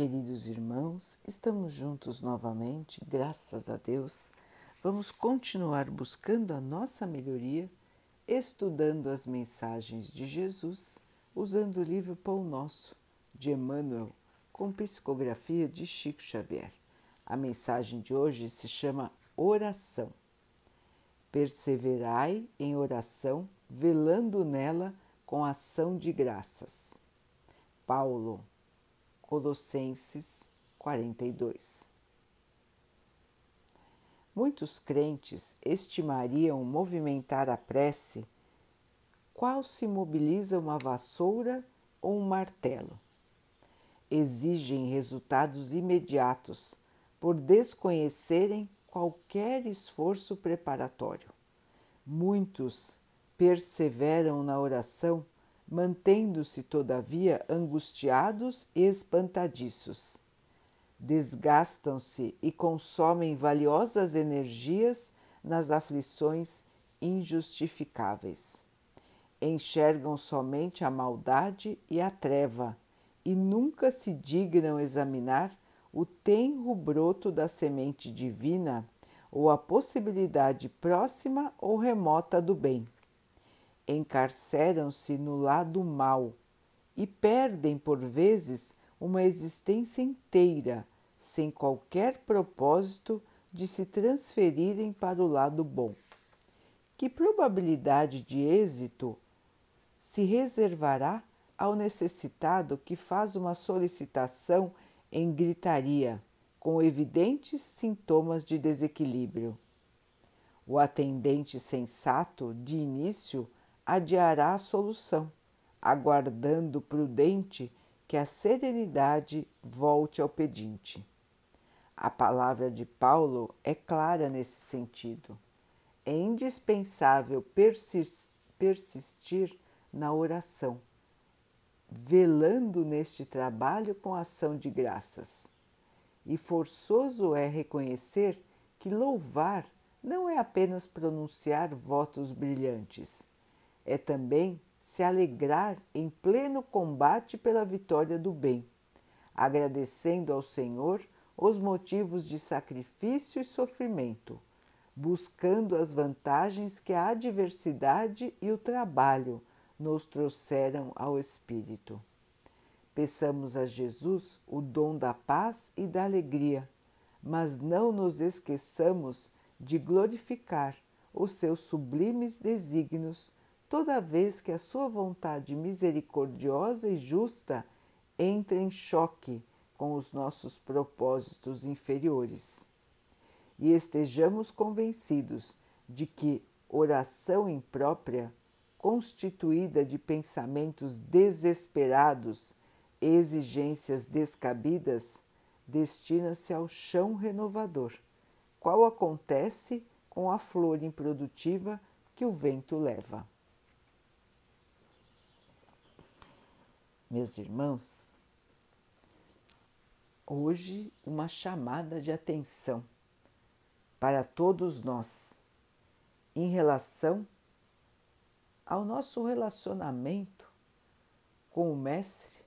Queridos irmãos, estamos juntos novamente, graças a Deus. Vamos continuar buscando a nossa melhoria, estudando as mensagens de Jesus, usando o livro Pão Nosso, de Emmanuel, com psicografia de Chico Xavier. A mensagem de hoje se chama Oração. Perseverai em oração, velando nela com ação de graças. Paulo, Colossenses 42. Muitos crentes estimariam movimentar a prece qual se mobiliza uma vassoura ou um martelo. Exigem resultados imediatos por desconhecerem qualquer esforço preparatório. Muitos perseveram na oração mantendo-se, todavia, angustiados e espantadiços. Desgastam-se e consomem valiosas energias nas aflições injustificáveis. Enxergam somente a maldade e a treva e nunca se dignam examinar o tenro broto da semente divina ou a possibilidade próxima ou remota do bem encarceram-se no lado mal e perdem por vezes uma existência inteira sem qualquer propósito de se transferirem para o lado bom. Que probabilidade de êxito se reservará ao necessitado que faz uma solicitação em gritaria, com evidentes sintomas de desequilíbrio? O atendente sensato, de início, adiará a solução, aguardando prudente que a serenidade volte ao pedinte. A palavra de Paulo é clara nesse sentido. É indispensável persistir na oração, velando neste trabalho com ação de graças. E forçoso é reconhecer que louvar não é apenas pronunciar votos brilhantes, é também se alegrar em pleno combate pela vitória do bem, agradecendo ao Senhor os motivos de sacrifício e sofrimento, buscando as vantagens que a adversidade e o trabalho nos trouxeram ao Espírito. Peçamos a Jesus o dom da paz e da alegria, mas não nos esqueçamos de glorificar os seus sublimes desígnios toda vez que a sua vontade misericordiosa e justa entra em choque com os nossos propósitos inferiores. E estejamos convencidos de que oração imprópria, constituída de pensamentos desesperados exigências descabidas, destina-se ao chão renovador, qual acontece com a flor improdutiva que o vento leva. Meus irmãos, hoje uma chamada de atenção para todos nós em relação ao nosso relacionamento com o Mestre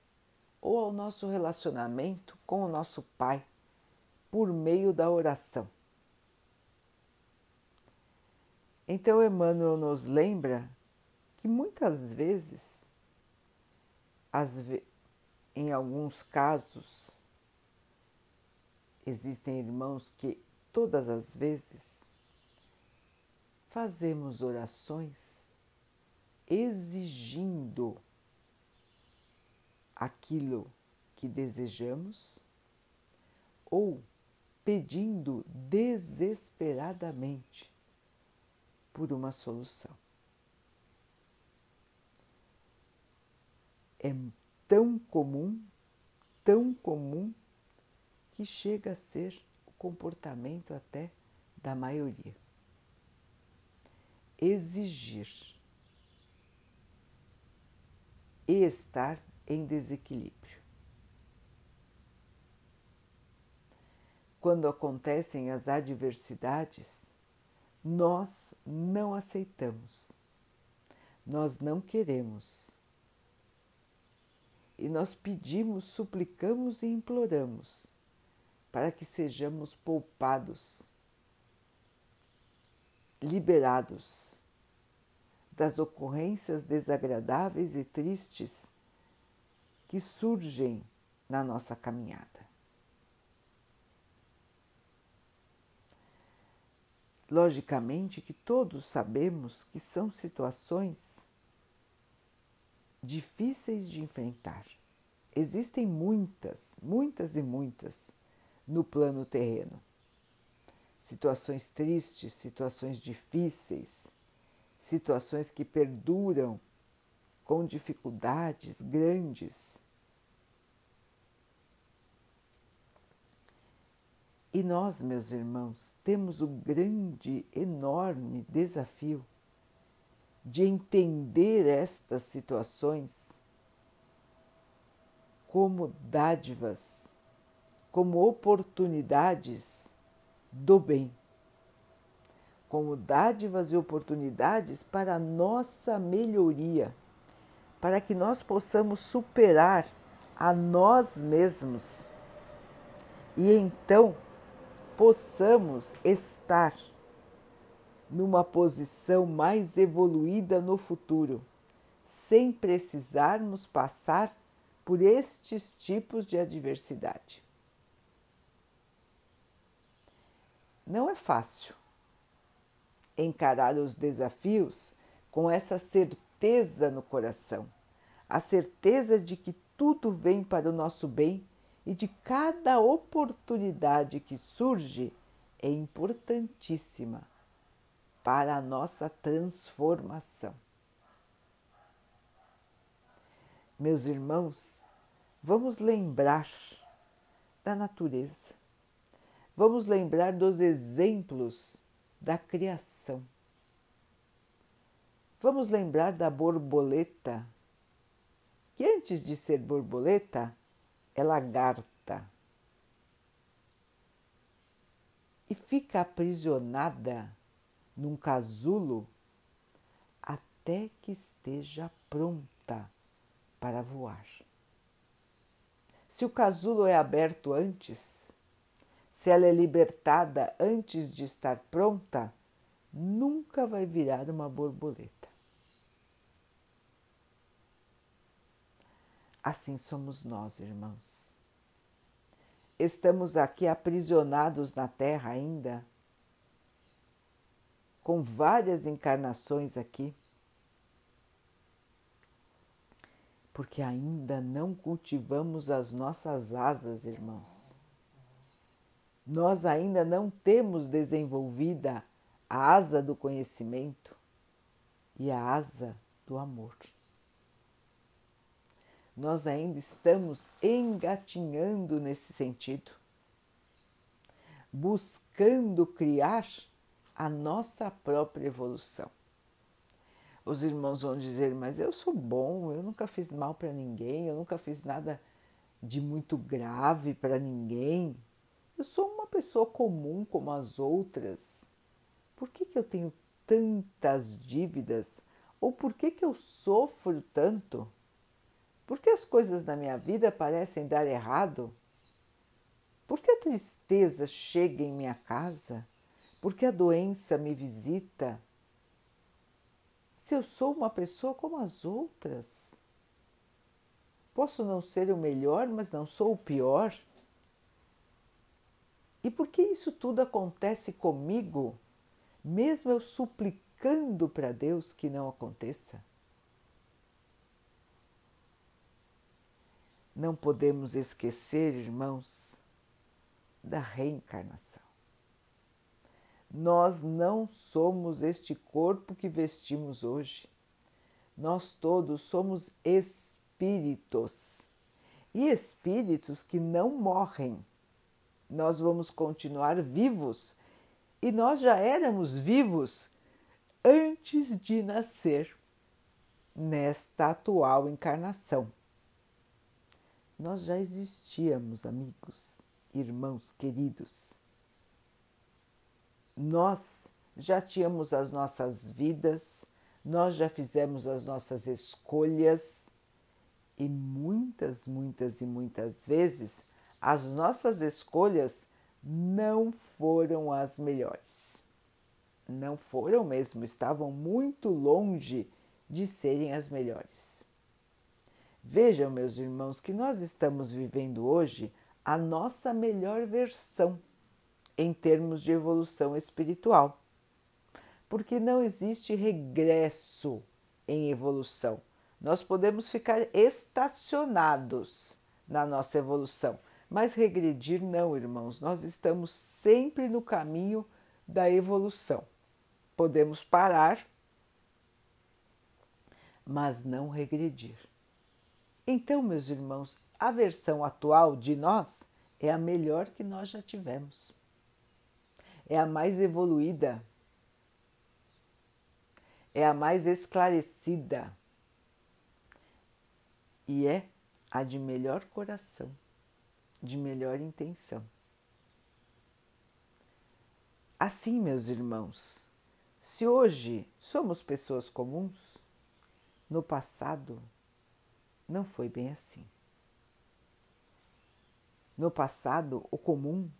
ou ao nosso relacionamento com o nosso Pai por meio da oração. Então, Emmanuel nos lembra que muitas vezes as, em alguns casos, existem irmãos que todas as vezes fazemos orações exigindo aquilo que desejamos ou pedindo desesperadamente por uma solução. É tão comum, tão comum, que chega a ser o comportamento até da maioria. Exigir e estar em desequilíbrio. Quando acontecem as adversidades, nós não aceitamos, nós não queremos e nós pedimos, suplicamos e imploramos para que sejamos poupados, liberados das ocorrências desagradáveis e tristes que surgem na nossa caminhada. Logicamente que todos sabemos que são situações difíceis de enfrentar. Existem muitas, muitas e muitas no plano terreno. Situações tristes, situações difíceis, situações que perduram com dificuldades grandes. E nós, meus irmãos, temos o grande, enorme desafio de entender estas situações como dádivas, como oportunidades do bem, como dádivas e oportunidades para a nossa melhoria, para que nós possamos superar a nós mesmos e então possamos estar numa posição mais evoluída no futuro, sem precisarmos passar por estes tipos de adversidade. Não é fácil encarar os desafios com essa certeza no coração, a certeza de que tudo vem para o nosso bem e de cada oportunidade que surge é importantíssima para a nossa transformação. Meus irmãos, vamos lembrar da natureza, vamos lembrar dos exemplos da criação. Vamos lembrar da borboleta, que antes de ser borboleta é lagarta e fica aprisionada num casulo até que esteja pronta para voar. Se o casulo é aberto antes, se ela é libertada antes de estar pronta, nunca vai virar uma borboleta. Assim somos nós, irmãos. Estamos aqui aprisionados na terra ainda com várias encarnações aqui, porque ainda não cultivamos as nossas asas, irmãos. Nós ainda não temos desenvolvida a asa do conhecimento e a asa do amor. Nós ainda estamos engatinhando nesse sentido, buscando criar a nossa própria evolução. Os irmãos vão dizer, mas eu sou bom, eu nunca fiz mal para ninguém, eu nunca fiz nada de muito grave para ninguém. Eu sou uma pessoa comum como as outras. Por que, que eu tenho tantas dívidas? Ou por que, que eu sofro tanto? Por que as coisas na minha vida parecem dar errado? Por que a tristeza chega em minha casa? Porque a doença me visita, se eu sou uma pessoa como as outras, posso não ser o melhor, mas não sou o pior? E por que isso tudo acontece comigo, mesmo eu suplicando para Deus que não aconteça? Não podemos esquecer, irmãos, da reencarnação. Nós não somos este corpo que vestimos hoje. Nós todos somos espíritos e espíritos que não morrem. Nós vamos continuar vivos e nós já éramos vivos antes de nascer nesta atual encarnação. Nós já existíamos, amigos, irmãos queridos nós já tínhamos as nossas vidas, nós já fizemos as nossas escolhas E muitas, muitas e muitas vezes as nossas escolhas não foram as melhores. Não foram mesmo, estavam muito longe de serem as melhores. Vejam, meus irmãos, que nós estamos vivendo hoje a nossa melhor versão em termos de evolução espiritual. Porque não existe regresso em evolução. Nós podemos ficar estacionados na nossa evolução, mas regredir não, irmãos. Nós estamos sempre no caminho da evolução. Podemos parar, mas não regredir. Então, meus irmãos, a versão atual de nós é a melhor que nós já tivemos. É a mais evoluída. É a mais esclarecida. E é a de melhor coração, de melhor intenção. Assim, meus irmãos, se hoje somos pessoas comuns, no passado não foi bem assim. No passado, o comum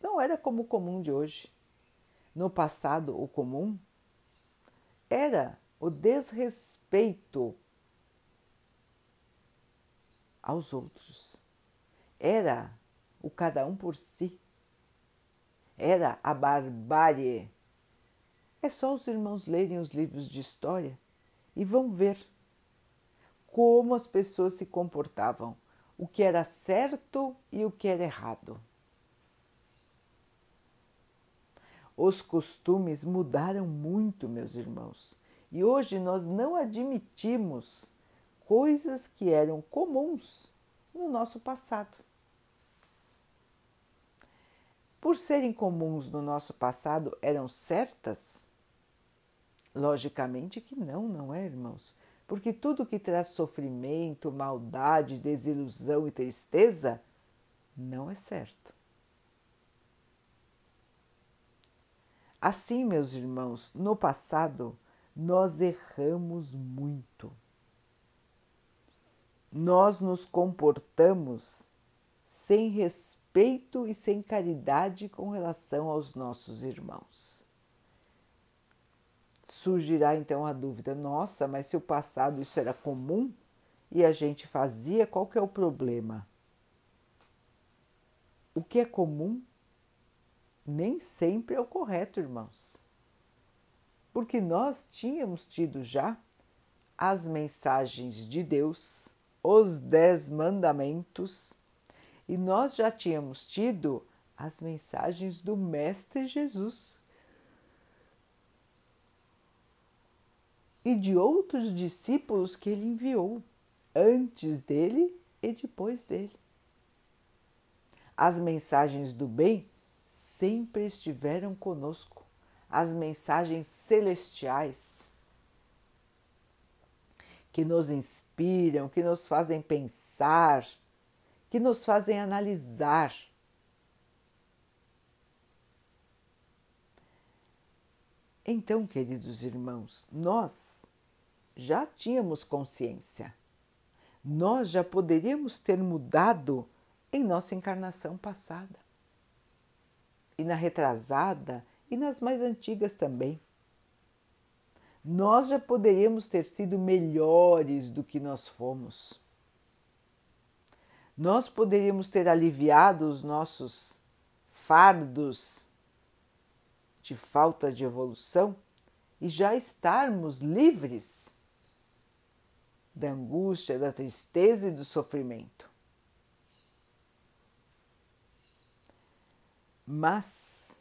não era como o comum de hoje. No passado, o comum era o desrespeito aos outros. Era o cada um por si. Era a barbárie. É só os irmãos lerem os livros de história e vão ver como as pessoas se comportavam, o que era certo e o que era errado. Os costumes mudaram muito, meus irmãos, e hoje nós não admitimos coisas que eram comuns no nosso passado. Por serem comuns no nosso passado, eram certas? Logicamente que não, não é, irmãos? porque tudo que traz sofrimento, maldade, desilusão e tristeza não é certo. Assim, meus irmãos, no passado nós erramos muito. Nós nos comportamos sem respeito e sem caridade com relação aos nossos irmãos surgirá então a dúvida: nossa, mas se o passado isso era comum e a gente fazia, qual que é o problema? O que é comum nem sempre é o correto, irmãos. Porque nós tínhamos tido já as mensagens de Deus, os dez mandamentos, e nós já tínhamos tido as mensagens do Mestre Jesus e de outros discípulos que ele enviou antes dele e depois dele. As mensagens do bem sempre estiveram conosco, as mensagens celestiais que nos inspiram, que nos fazem pensar, que nos fazem analisar. Então, queridos irmãos, nós já tínhamos consciência. Nós já poderíamos ter mudado em nossa encarnação passada, e na retrasada, e nas mais antigas também. Nós já poderíamos ter sido melhores do que nós fomos. Nós poderíamos ter aliviado os nossos fardos de falta de evolução e já estarmos livres da angústia, da tristeza e do sofrimento. Mas,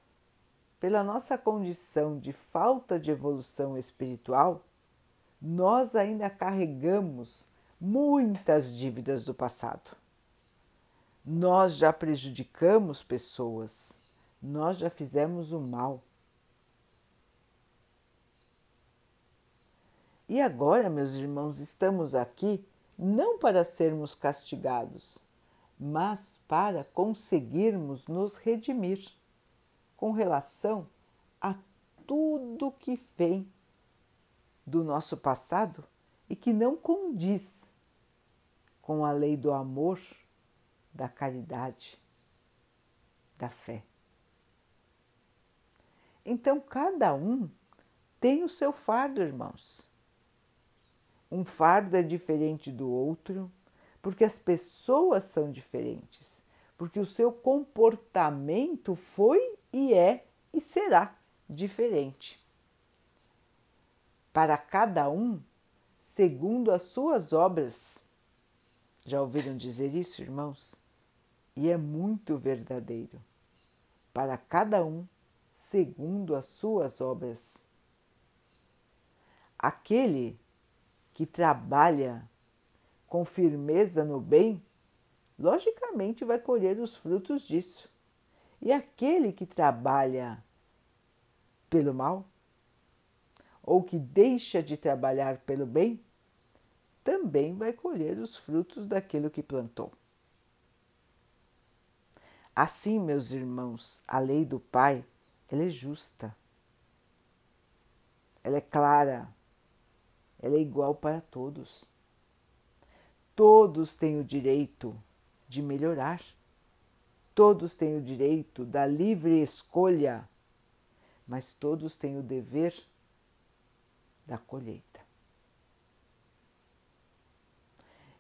pela nossa condição de falta de evolução espiritual, nós ainda carregamos muitas dívidas do passado. Nós já prejudicamos pessoas, nós já fizemos o mal E agora, meus irmãos, estamos aqui não para sermos castigados, mas para conseguirmos nos redimir com relação a tudo que vem do nosso passado e que não condiz com a lei do amor, da caridade, da fé. Então, cada um tem o seu fardo, irmãos. Um fardo é diferente do outro, porque as pessoas são diferentes, porque o seu comportamento foi e é e será diferente. Para cada um, segundo as suas obras. Já ouviram dizer isso, irmãos? E é muito verdadeiro. Para cada um, segundo as suas obras. Aquele que trabalha com firmeza no bem, logicamente vai colher os frutos disso. E aquele que trabalha pelo mal, ou que deixa de trabalhar pelo bem, também vai colher os frutos daquilo que plantou. Assim, meus irmãos, a lei do Pai ela é justa, ela é clara, ela é igual para todos. Todos têm o direito de melhorar, todos têm o direito da livre escolha, mas todos têm o dever da colheita.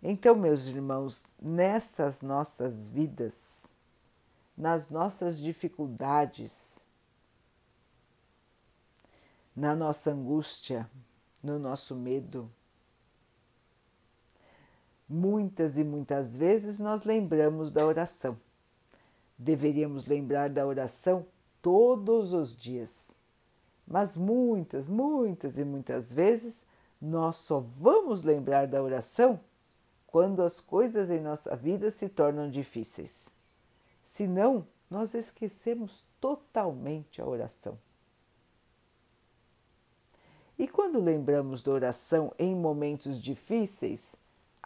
Então, meus irmãos, nessas nossas vidas, nas nossas dificuldades, na nossa angústia, no nosso medo. Muitas e muitas vezes nós lembramos da oração. Deveríamos lembrar da oração todos os dias. Mas muitas, muitas e muitas vezes nós só vamos lembrar da oração quando as coisas em nossa vida se tornam difíceis. Senão, nós esquecemos totalmente a oração. E quando lembramos da oração em momentos difíceis,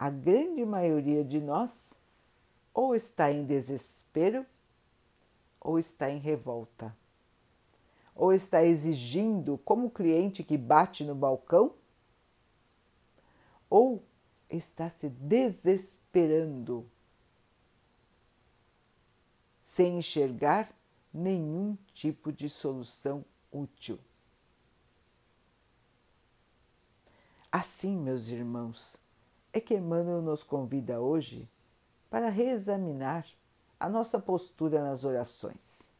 a grande maioria de nós ou está em desespero ou está em revolta. Ou está exigindo, como cliente que bate no balcão, ou está se desesperando, sem enxergar nenhum tipo de solução útil. Assim, meus irmãos, é que Emmanuel nos convida hoje para reexaminar a nossa postura nas orações.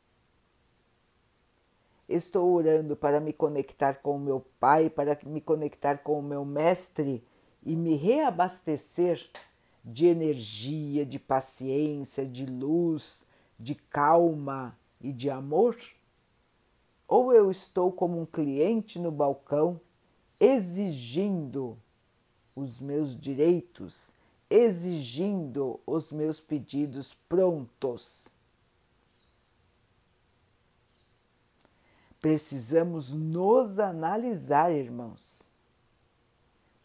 Estou orando para me conectar com o meu Pai, para me conectar com o meu Mestre e me reabastecer de energia, de paciência, de luz, de calma e de amor? Ou eu estou como um cliente no balcão exigindo os meus direitos, exigindo os meus pedidos prontos. Precisamos nos analisar, irmãos.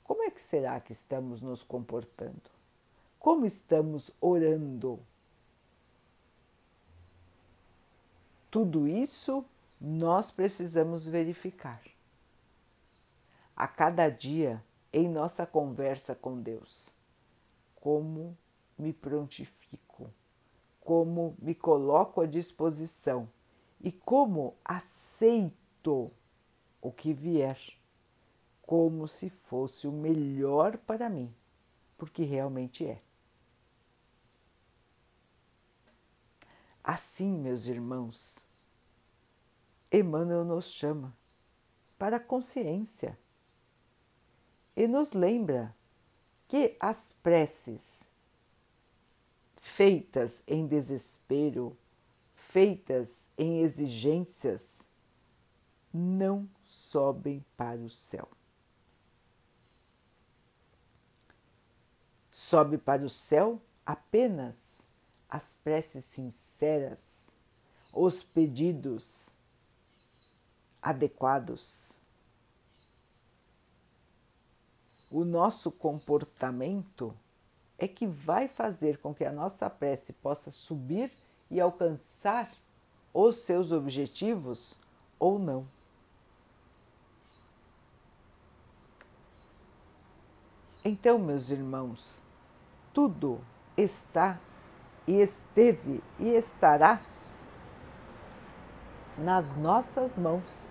Como é que será que estamos nos comportando? Como estamos orando? Tudo isso nós precisamos verificar a cada dia em nossa conversa com Deus. Como me prontifico, como me coloco à disposição e como aceito o que vier, como se fosse o melhor para mim, porque realmente é. Assim, meus irmãos, Emmanuel nos chama para a consciência e nos lembra que as preces feitas em desespero, feitas em exigências, não sobem para o céu. Sobe para o céu apenas as preces sinceras, os pedidos adequados o nosso comportamento é que vai fazer com que a nossa prece possa subir e alcançar os seus objetivos ou não. Então, meus irmãos, tudo está e esteve e estará nas nossas mãos.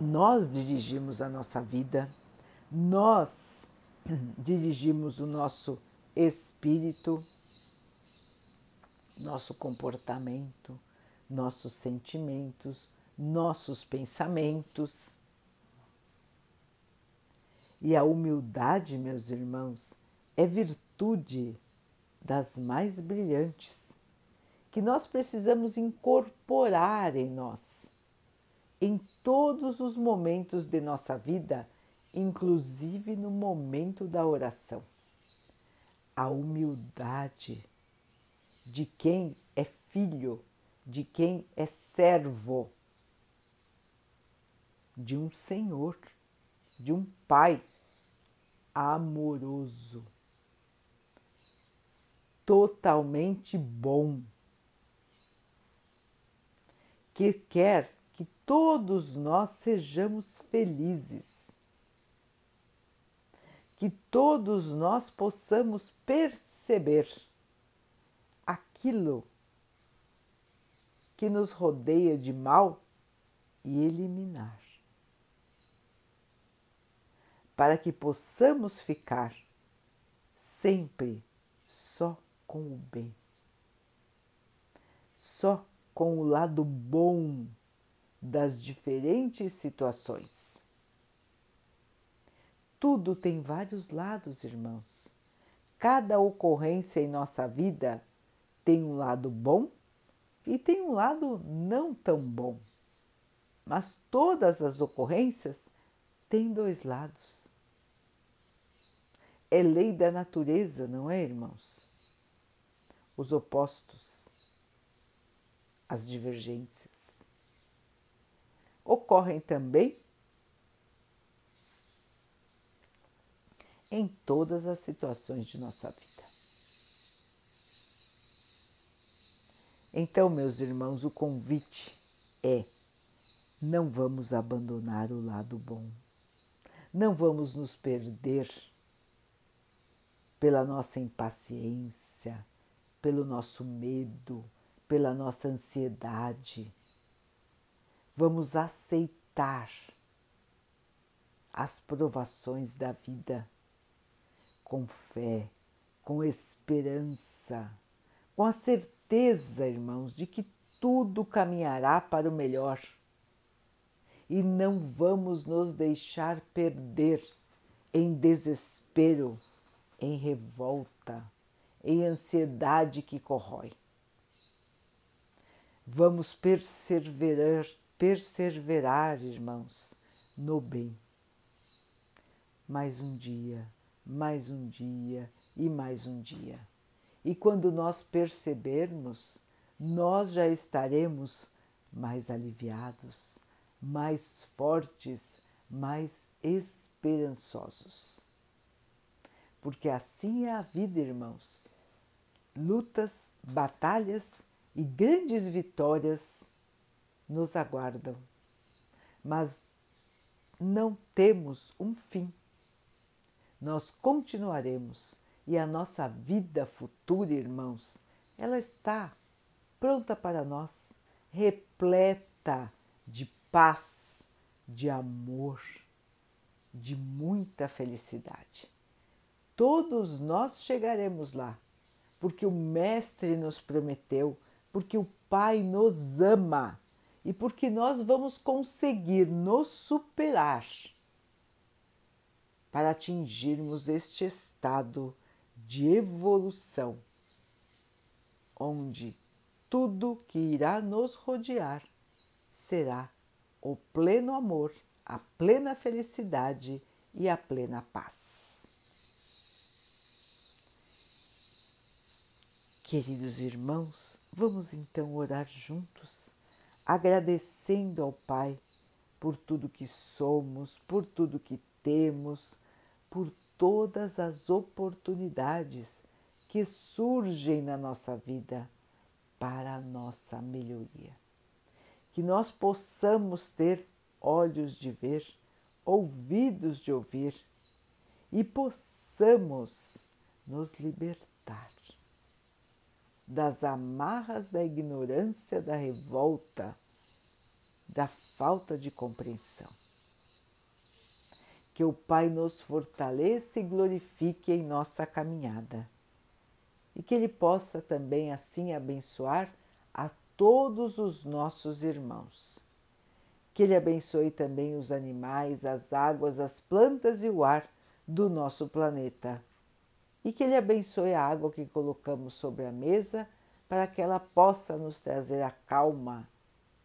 Nós dirigimos a nossa vida, nós dirigimos o nosso espírito, nosso comportamento, nossos sentimentos, nossos pensamentos. E a humildade, meus irmãos, é virtude das mais brilhantes que nós precisamos incorporar em nós, em todos os momentos de nossa vida, inclusive no momento da oração. A humildade de quem é filho, de quem é servo, de um Senhor, de um Pai amoroso, totalmente bom que quer que todos nós sejamos felizes, que todos nós possamos perceber aquilo que nos rodeia de mal e eliminar, para que possamos ficar sempre só com o bem, só com o lado bom das diferentes situações. Tudo tem vários lados, irmãos. Cada ocorrência em nossa vida tem um lado bom e tem um lado não tão bom. Mas todas as ocorrências têm dois lados. É lei da natureza, não é, irmãos? Os opostos as divergências. Ocorrem também em todas as situações de nossa vida. Então, meus irmãos, o convite é: não vamos abandonar o lado bom, não vamos nos perder pela nossa impaciência, pelo nosso medo, pela nossa ansiedade. Vamos aceitar as provações da vida com fé, com esperança, com a certeza, irmãos, de que tudo caminhará para o melhor. E não vamos nos deixar perder em desespero, em revolta, em ansiedade que corrói. Vamos perseverar, perseverar, irmãos, no bem. Mais um dia, mais um dia e mais um dia. E quando nós percebermos, nós já estaremos mais aliviados, mais fortes, mais esperançosos. Porque assim é a vida, irmãos. Lutas, batalhas e grandes vitórias nos aguardam, mas não temos um fim. Nós continuaremos e a nossa vida futura, irmãos, ela está pronta para nós, repleta de paz, de amor, de muita felicidade. Todos nós chegaremos lá, porque o Mestre nos prometeu porque o Pai nos ama e porque nós vamos conseguir nos superar para atingirmos este estado de evolução, onde tudo que irá nos rodear será o pleno amor, a plena felicidade e a plena paz. Queridos irmãos, vamos então orar juntos, agradecendo ao Pai por tudo que somos, por tudo que temos, por todas as oportunidades que surgem na nossa vida para a nossa melhoria. Que nós possamos ter olhos de ver, ouvidos de ouvir e possamos nos libertar das amarras da ignorância, da revolta, da falta de compreensão. Que o Pai nos fortaleça e glorifique em nossa caminhada e que Ele possa também assim abençoar a todos os nossos irmãos. Que Ele abençoe também os animais, as águas, as plantas e o ar do nosso planeta e que Ele abençoe a água que colocamos sobre a mesa para que ela possa nos trazer a calma